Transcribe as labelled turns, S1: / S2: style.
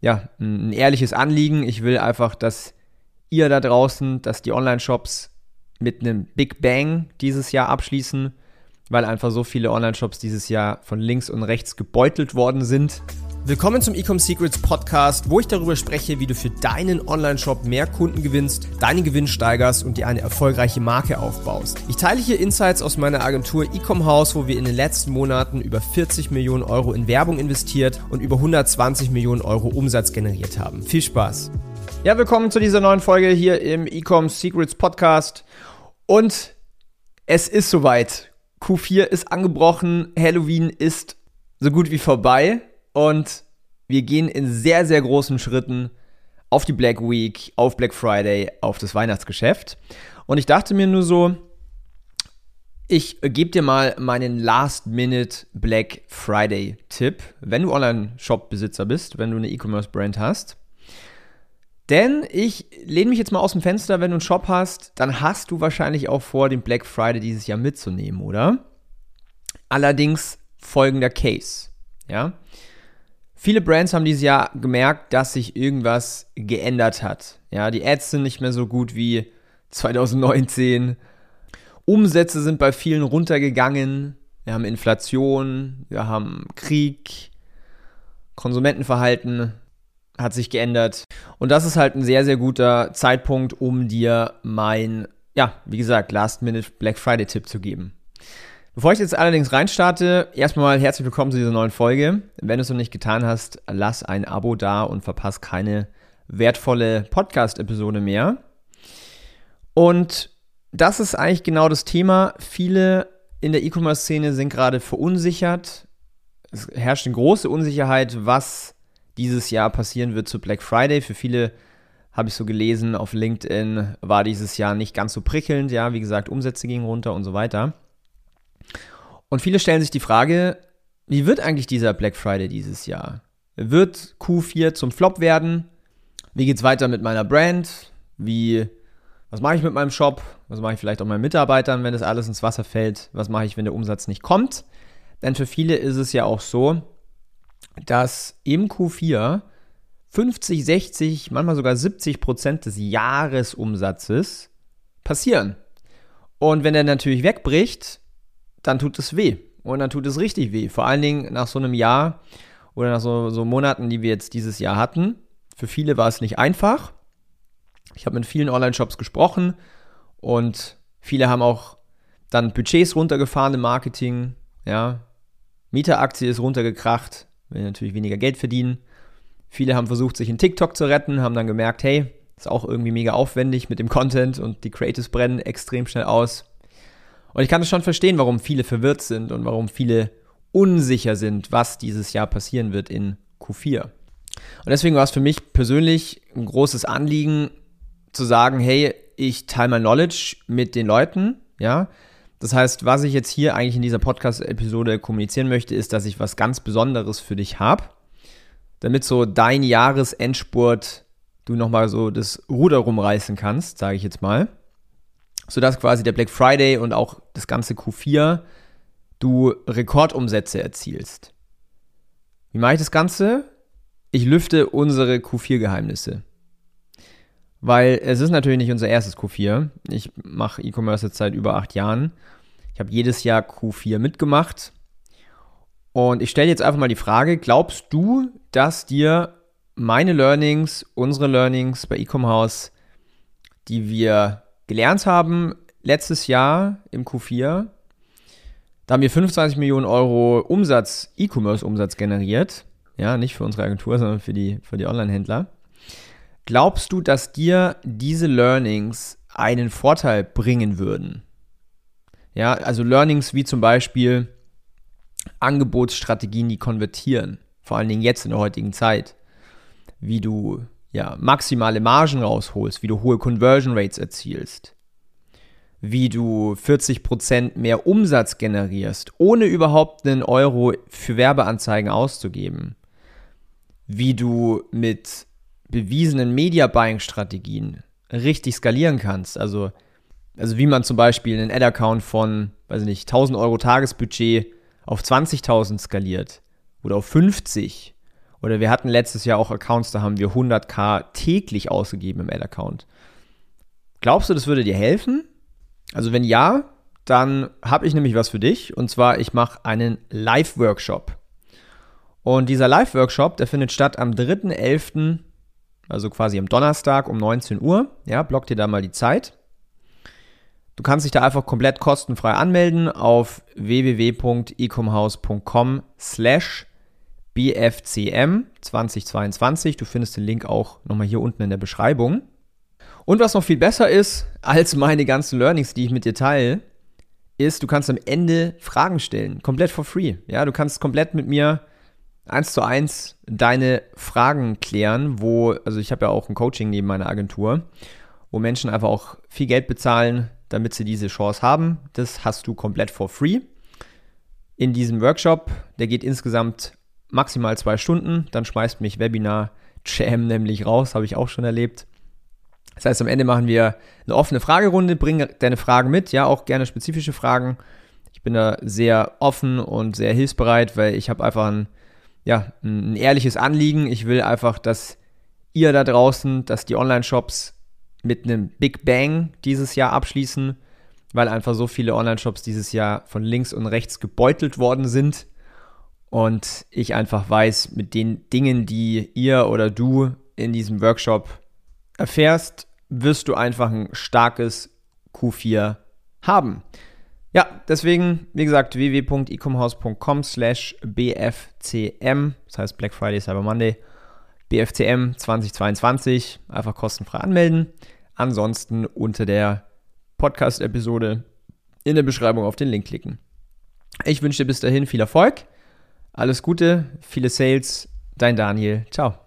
S1: ja, ein ehrliches Anliegen. Ich will einfach, dass ihr da draußen, dass die Online-Shops mit einem Big Bang dieses Jahr abschließen, weil einfach so viele Online-Shops dieses Jahr von links und rechts gebeutelt worden sind.
S2: Willkommen zum Ecom Secrets Podcast, wo ich darüber spreche, wie du für deinen Online-Shop mehr Kunden gewinnst, deinen Gewinn steigerst und dir eine erfolgreiche Marke aufbaust. Ich teile hier Insights aus meiner Agentur Ecom House, wo wir in den letzten Monaten über 40 Millionen Euro in Werbung investiert und über 120 Millionen Euro Umsatz generiert haben. Viel Spaß!
S1: Ja, willkommen zu dieser neuen Folge hier im Ecom Secrets Podcast. Und es ist soweit. Q4 ist angebrochen, Halloween ist so gut wie vorbei. Und wir gehen in sehr, sehr großen Schritten auf die Black Week, auf Black Friday, auf das Weihnachtsgeschäft. Und ich dachte mir nur so, ich gebe dir mal meinen Last-Minute Black Friday-Tipp, wenn du Online-Shop-Besitzer bist, wenn du eine E-Commerce-Brand hast. Denn ich lehne mich jetzt mal aus dem Fenster, wenn du einen Shop hast, dann hast du wahrscheinlich auch vor, den Black Friday dieses Jahr mitzunehmen, oder? Allerdings folgender Case, ja. Viele Brands haben dieses Jahr gemerkt, dass sich irgendwas geändert hat. Ja, die Ads sind nicht mehr so gut wie 2019. Umsätze sind bei vielen runtergegangen. Wir haben Inflation, wir haben Krieg, Konsumentenverhalten hat sich geändert. Und das ist halt ein sehr, sehr guter Zeitpunkt, um dir mein, ja, wie gesagt, Last-Minute Black Friday-Tipp zu geben. Bevor ich jetzt allerdings reinstarte, erstmal herzlich willkommen zu dieser neuen Folge. Wenn du es noch nicht getan hast, lass ein Abo da und verpasse keine wertvolle Podcast-Episode mehr. Und das ist eigentlich genau das Thema. Viele in der E-Commerce-Szene sind gerade verunsichert. Es herrscht eine große Unsicherheit, was dieses Jahr passieren wird zu Black Friday. Für viele habe ich so gelesen auf LinkedIn, war dieses Jahr nicht ganz so prickelnd. Ja, wie gesagt, Umsätze gingen runter und so weiter. Und viele stellen sich die Frage, wie wird eigentlich dieser Black Friday dieses Jahr? Wird Q4 zum Flop werden? Wie geht es weiter mit meiner Brand? Wie, was mache ich mit meinem Shop? Was mache ich vielleicht auch meinen Mitarbeitern, wenn das alles ins Wasser fällt? Was mache ich, wenn der Umsatz nicht kommt? Denn für viele ist es ja auch so, dass im Q4 50, 60, manchmal sogar 70 Prozent des Jahresumsatzes passieren. Und wenn der natürlich wegbricht, dann tut es weh. Und dann tut es richtig weh. Vor allen Dingen nach so einem Jahr oder nach so, so Monaten, die wir jetzt dieses Jahr hatten. Für viele war es nicht einfach. Ich habe mit vielen Online-Shops gesprochen und viele haben auch dann Budgets runtergefahren im Marketing. Ja, Mieteraktie ist runtergekracht, will natürlich weniger Geld verdienen. Viele haben versucht, sich in TikTok zu retten, haben dann gemerkt, hey, ist auch irgendwie mega aufwendig mit dem Content und die Creatives brennen extrem schnell aus. Und ich kann es schon verstehen, warum viele verwirrt sind und warum viele unsicher sind, was dieses Jahr passieren wird in Q4. Und deswegen war es für mich persönlich ein großes Anliegen zu sagen, hey, ich teile mein Knowledge mit den Leuten, ja. Das heißt, was ich jetzt hier eigentlich in dieser Podcast-Episode kommunizieren möchte, ist, dass ich was ganz Besonderes für dich habe, damit so dein Jahresendspurt du nochmal so das Ruder rumreißen kannst, sage ich jetzt mal sodass quasi der Black Friday und auch das ganze Q4 du Rekordumsätze erzielst. Wie mache ich das Ganze? Ich lüfte unsere Q4-Geheimnisse. Weil es ist natürlich nicht unser erstes Q4. Ich mache E-Commerce jetzt seit über acht Jahren. Ich habe jedes Jahr Q4 mitgemacht. Und ich stelle jetzt einfach mal die Frage, glaubst du, dass dir meine Learnings, unsere Learnings bei Ecom die wir gelernt haben letztes Jahr im Q4, da haben wir 25 Millionen Euro Umsatz, E-Commerce-Umsatz generiert. Ja, nicht für unsere Agentur, sondern für die, für die Online-Händler. Glaubst du, dass dir diese Learnings einen Vorteil bringen würden? Ja, also Learnings wie zum Beispiel Angebotsstrategien, die konvertieren. Vor allen Dingen jetzt in der heutigen Zeit. Wie du ja, maximale Margen rausholst, wie du hohe Conversion Rates erzielst, wie du 40% mehr Umsatz generierst, ohne überhaupt einen Euro für Werbeanzeigen auszugeben, wie du mit bewiesenen Media Buying Strategien richtig skalieren kannst, also, also wie man zum Beispiel einen Ad-Account von, weiß ich nicht, 1000 Euro Tagesbudget auf 20.000 skaliert oder auf 50 Oder wir hatten letztes Jahr auch Accounts, da haben wir 100k täglich ausgegeben im Ad-Account. Glaubst du, das würde dir helfen? Also wenn ja, dann habe ich nämlich was für dich. Und zwar, ich mache einen Live-Workshop. Und dieser Live-Workshop, der findet statt am 3.11., also quasi am Donnerstag um 19 Uhr. Ja, block dir da mal die Zeit. Du kannst dich da einfach komplett kostenfrei anmelden auf www.ecomhouse.com slash bfcm 2022. Du findest den Link auch nochmal hier unten in der Beschreibung. Und was noch viel besser ist als meine ganzen Learnings, die ich mit dir teile, ist, du kannst am Ende Fragen stellen, komplett for free. Ja, du kannst komplett mit mir eins zu eins deine Fragen klären, wo, also ich habe ja auch ein Coaching neben meiner Agentur, wo Menschen einfach auch viel Geld bezahlen, damit sie diese Chance haben. Das hast du komplett for free. In diesem Workshop, der geht insgesamt maximal zwei Stunden, dann schmeißt mich Webinar Jam nämlich raus, habe ich auch schon erlebt. Das heißt, am Ende machen wir eine offene Fragerunde, bring deine Fragen mit, ja, auch gerne spezifische Fragen. Ich bin da sehr offen und sehr hilfsbereit, weil ich habe einfach ein, ja, ein ehrliches Anliegen. Ich will einfach, dass ihr da draußen, dass die Online-Shops mit einem Big Bang dieses Jahr abschließen, weil einfach so viele Online-Shops dieses Jahr von links und rechts gebeutelt worden sind. Und ich einfach weiß, mit den Dingen, die ihr oder du in diesem Workshop erfährst, wirst du einfach ein starkes Q4 haben. Ja, deswegen, wie gesagt, www.ecomhouse.com slash bfcm, das heißt Black Friday, Cyber Monday, bfcm 2022, einfach kostenfrei anmelden. Ansonsten unter der Podcast-Episode in der Beschreibung auf den Link klicken. Ich wünsche dir bis dahin viel Erfolg, alles Gute, viele Sales, dein Daniel, ciao.